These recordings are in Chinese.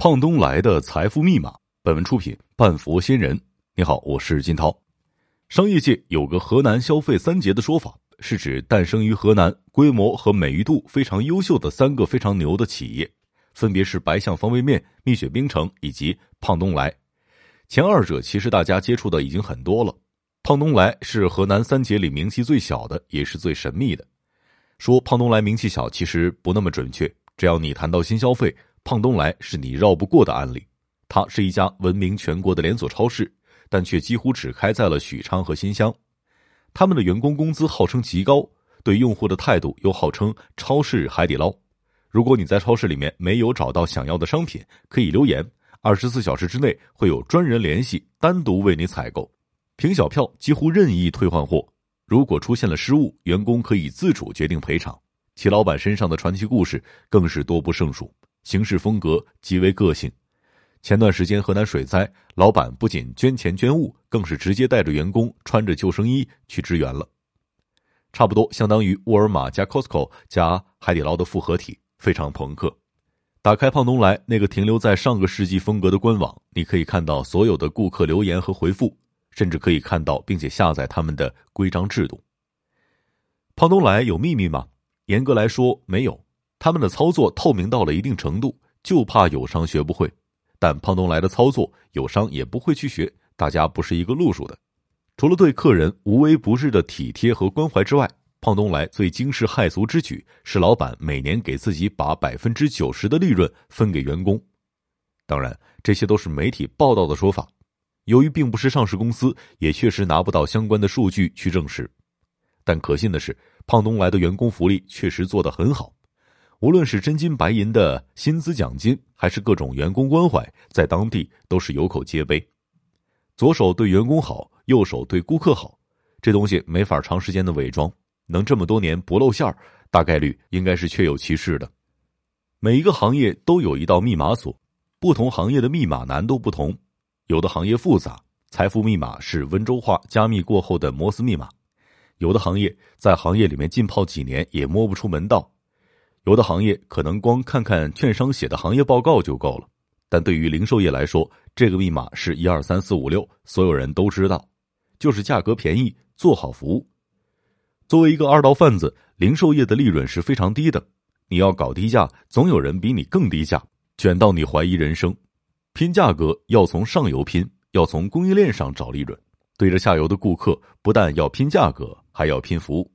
胖东来的财富密码。本文出品半佛仙人。你好，我是金涛。商业界有个河南消费三杰的说法，是指诞生于河南、规模和美誉度非常优秀的三个非常牛的企业，分别是白象方便面、蜜雪冰城以及胖东来。前二者其实大家接触的已经很多了，胖东来是河南三杰里名气最小的，也是最神秘的。说胖东来名气小，其实不那么准确。只要你谈到新消费，胖东来是你绕不过的案例。它是一家闻名全国的连锁超市，但却几乎只开在了许昌和新乡。他们的员工工资号称极高，对用户的态度又号称超市海底捞。如果你在超市里面没有找到想要的商品，可以留言，二十四小时之内会有专人联系，单独为你采购。凭小票几乎任意退换货，如果出现了失误，员工可以自主决定赔偿。其老板身上的传奇故事更是多不胜数，行事风格极为个性。前段时间河南水灾，老板不仅捐钱捐物，更是直接带着员工穿着救生衣去支援了，差不多相当于沃尔玛加 Costco 加海底捞的复合体，非常朋克。打开胖东来那个停留在上个世纪风格的官网，你可以看到所有的顾客留言和回复，甚至可以看到并且下载他们的规章制度。胖东来有秘密吗？严格来说，没有，他们的操作透明到了一定程度，就怕友商学不会。但胖东来的操作，友商也不会去学，大家不是一个路数的。除了对客人无微不至的体贴和关怀之外，胖东来最惊世骇俗之举是，老板每年给自己把百分之九十的利润分给员工。当然，这些都是媒体报道的说法，由于并不是上市公司，也确实拿不到相关的数据去证实。但可信的是。胖东来的员工福利确实做得很好，无论是真金白银的薪资奖金，还是各种员工关怀，在当地都是有口皆碑。左手对员工好，右手对顾客好，这东西没法长时间的伪装，能这么多年不露馅儿，大概率应该是确有其事的。每一个行业都有一道密码锁，不同行业的密码难度不同，有的行业复杂，财富密码是温州话加密过后的摩斯密码。有的行业在行业里面浸泡几年也摸不出门道，有的行业可能光看看券商写的行业报告就够了，但对于零售业来说，这个密码是一二三四五六，所有人都知道，就是价格便宜，做好服务。作为一个二道贩子，零售业的利润是非常低的，你要搞低价，总有人比你更低价，卷到你怀疑人生。拼价格要从上游拼，要从供应链上找利润。对着下游的顾客，不但要拼价格，还要拼服务。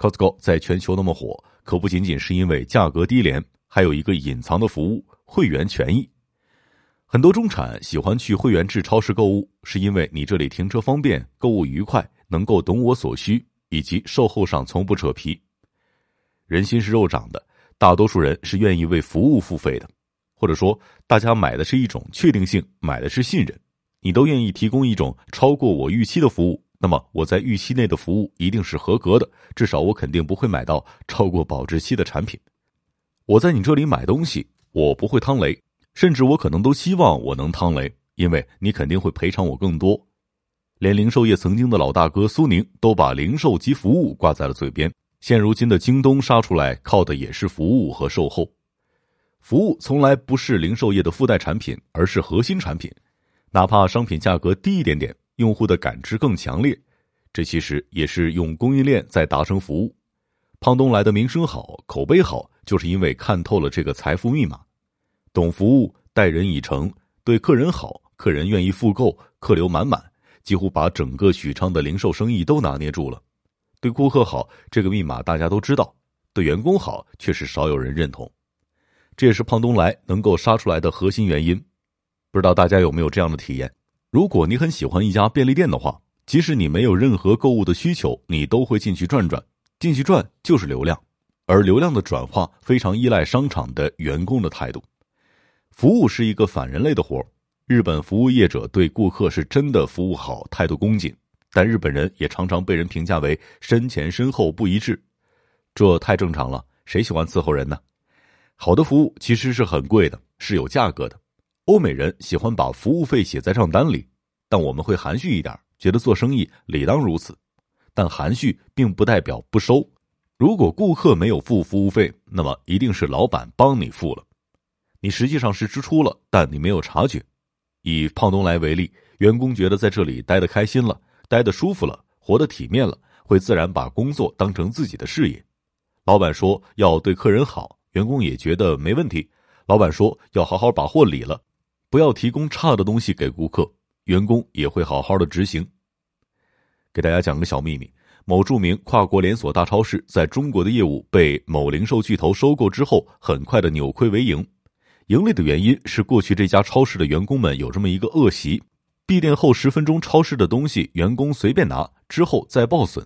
Costco 在全球那么火，可不仅仅是因为价格低廉，还有一个隐藏的服务——会员权益。很多中产喜欢去会员制超市购物，是因为你这里停车方便、购物愉快，能够懂我所需，以及售后上从不扯皮。人心是肉长的，大多数人是愿意为服务付费的，或者说，大家买的是一种确定性，买的是信任。你都愿意提供一种超过我预期的服务，那么我在预期内的服务一定是合格的，至少我肯定不会买到超过保质期的产品。我在你这里买东西，我不会趟雷，甚至我可能都希望我能趟雷，因为你肯定会赔偿我更多。连零售业曾经的老大哥苏宁都把零售及服务挂在了嘴边，现如今的京东杀出来靠的也是服务和售后。服务从来不是零售业的附带产品，而是核心产品。哪怕商品价格低一点点，用户的感知更强烈，这其实也是用供应链在达成服务。胖东来的名声好、口碑好，就是因为看透了这个财富密码，懂服务、待人以诚，对客人好，客人愿意复购，客流满满，几乎把整个许昌的零售生意都拿捏住了。对顾客好，这个密码大家都知道；对员工好，却是少有人认同。这也是胖东来能够杀出来的核心原因。不知道大家有没有这样的体验？如果你很喜欢一家便利店的话，即使你没有任何购物的需求，你都会进去转转。进去转就是流量，而流量的转化非常依赖商场的员工的态度。服务是一个反人类的活日本服务业者对顾客是真的服务好，态度恭谨，但日本人也常常被人评价为身前身后不一致，这太正常了。谁喜欢伺候人呢？好的服务其实是很贵的，是有价格的。欧美人喜欢把服务费写在账单里，但我们会含蓄一点，觉得做生意理当如此。但含蓄并不代表不收。如果顾客没有付服务费，那么一定是老板帮你付了。你实际上是支出了，但你没有察觉。以胖东来为例，员工觉得在这里待得开心了，待得舒服了，活得体面了，会自然把工作当成自己的事业。老板说要对客人好，员工也觉得没问题。老板说要好好把货理了，不要提供差的东西给顾客，员工也会好好的执行。给大家讲个小秘密：某著名跨国连锁大超市在中国的业务被某零售巨头收购之后，很快的扭亏为盈。盈利的原因是过去这家超市的员工们有这么一个恶习：闭店后十分钟，超市的东西员工随便拿，之后再报损。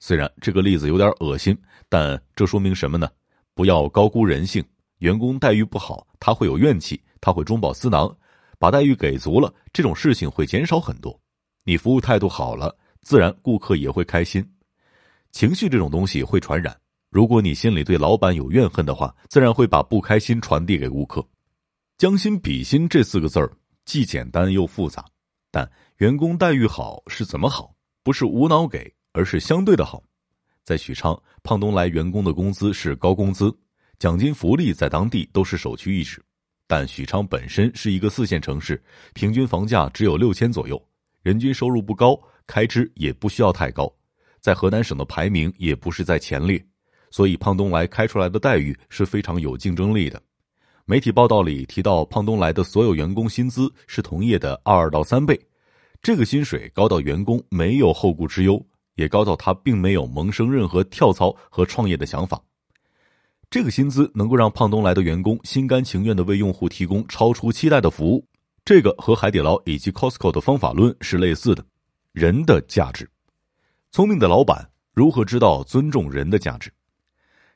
虽然这个例子有点恶心，但这说明什么呢？不要高估人性。员工待遇不好，他会有怨气，他会中饱私囊。把待遇给足了，这种事情会减少很多。你服务态度好了，自然顾客也会开心。情绪这种东西会传染，如果你心里对老板有怨恨的话，自然会把不开心传递给顾客。将心比心这四个字儿既简单又复杂，但员工待遇好是怎么好？不是无脑给，而是相对的好。在许昌，胖东来员工的工资是高工资，奖金福利在当地都是首屈一指。但许昌本身是一个四线城市，平均房价只有六千左右，人均收入不高，开支也不需要太高，在河南省的排名也不是在前列，所以胖东来开出来的待遇是非常有竞争力的。媒体报道里提到，胖东来的所有员工薪资是同业的二到三倍，这个薪水高到员工没有后顾之忧，也高到他并没有萌生任何跳槽和创业的想法。这个薪资能够让胖东来的员工心甘情愿的为用户提供超出期待的服务，这个和海底捞以及 Costco 的方法论是类似的。人的价值，聪明的老板如何知道尊重人的价值？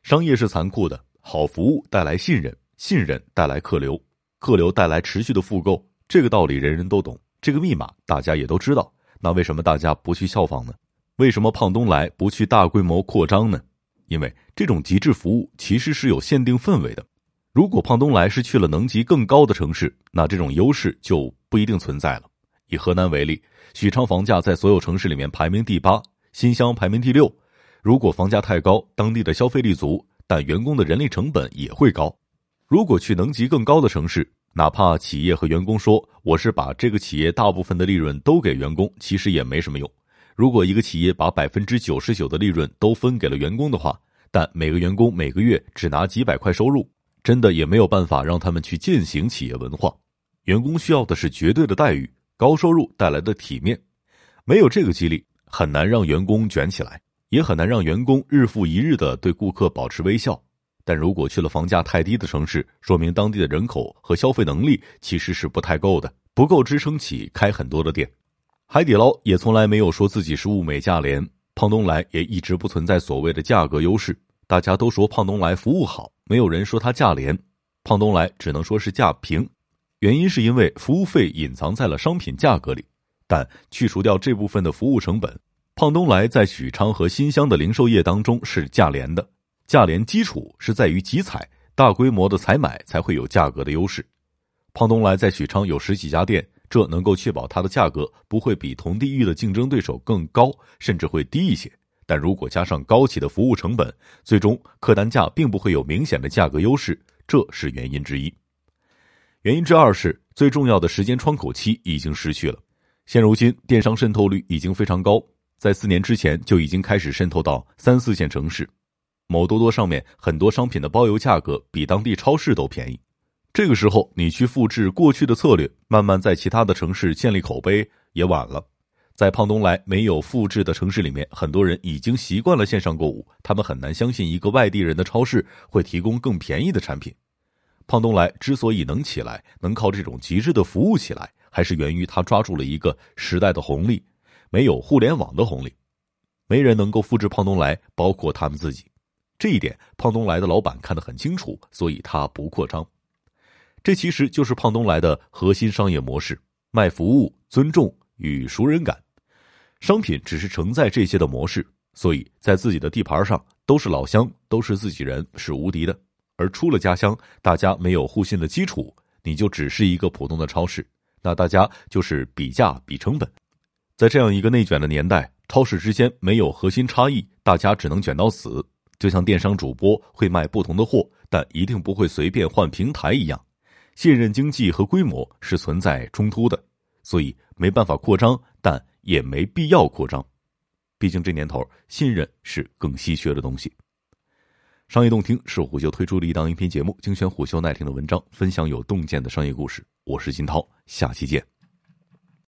商业是残酷的，好服务带来信任。信任带来客流，客流带来持续的复购，这个道理人人都懂，这个密码大家也都知道。那为什么大家不去效仿呢？为什么胖东来不去大规模扩张呢？因为这种极致服务其实是有限定氛围的。如果胖东来是去了能级更高的城市，那这种优势就不一定存在了。以河南为例，许昌房价在所有城市里面排名第八，新乡排名第六。如果房价太高，当地的消费力足，但员工的人力成本也会高。如果去能级更高的城市，哪怕企业和员工说我是把这个企业大部分的利润都给员工，其实也没什么用。如果一个企业把百分之九十九的利润都分给了员工的话，但每个员工每个月只拿几百块收入，真的也没有办法让他们去践行企业文化。员工需要的是绝对的待遇，高收入带来的体面。没有这个激励，很难让员工卷起来，也很难让员工日复一日的对顾客保持微笑。但如果去了房价太低的城市，说明当地的人口和消费能力其实是不太够的，不够支撑起开很多的店。海底捞也从来没有说自己是物美价廉，胖东来也一直不存在所谓的价格优势。大家都说胖东来服务好，没有人说它价廉，胖东来只能说是价平。原因是因为服务费隐藏在了商品价格里，但去除掉这部分的服务成本，胖东来在许昌和新乡的零售业当中是价廉的。价廉基础是在于集采，大规模的采买才会有价格的优势。胖东来在许昌有十几家店，这能够确保它的价格不会比同地域的竞争对手更高，甚至会低一些。但如果加上高企的服务成本，最终客单价并不会有明显的价格优势，这是原因之一。原因之二是最重要的时间窗口期已经失去了。现如今电商渗透率已经非常高，在四年之前就已经开始渗透到三四线城市。某多多上面很多商品的包邮价格比当地超市都便宜，这个时候你去复制过去的策略，慢慢在其他的城市建立口碑也晚了。在胖东来没有复制的城市里面，很多人已经习惯了线上购物，他们很难相信一个外地人的超市会提供更便宜的产品。胖东来之所以能起来，能靠这种极致的服务起来，还是源于他抓住了一个时代的红利，没有互联网的红利，没人能够复制胖东来，包括他们自己。这一点，胖东来的老板看得很清楚，所以他不扩张。这其实就是胖东来的核心商业模式：卖服务、尊重与熟人感。商品只是承载这些的模式，所以在自己的地盘上都是老乡，都是自己人，是无敌的。而出了家乡，大家没有互信的基础，你就只是一个普通的超市，那大家就是比价比成本。在这样一个内卷的年代，超市之间没有核心差异，大家只能卷到死。就像电商主播会卖不同的货，但一定不会随便换平台一样，信任经济和规模是存在冲突的，所以没办法扩张，但也没必要扩张。毕竟这年头，信任是更稀缺的东西。商业洞听是虎嗅推出的一档音频节目，精选虎嗅耐听的文章，分享有洞见的商业故事。我是金涛，下期见。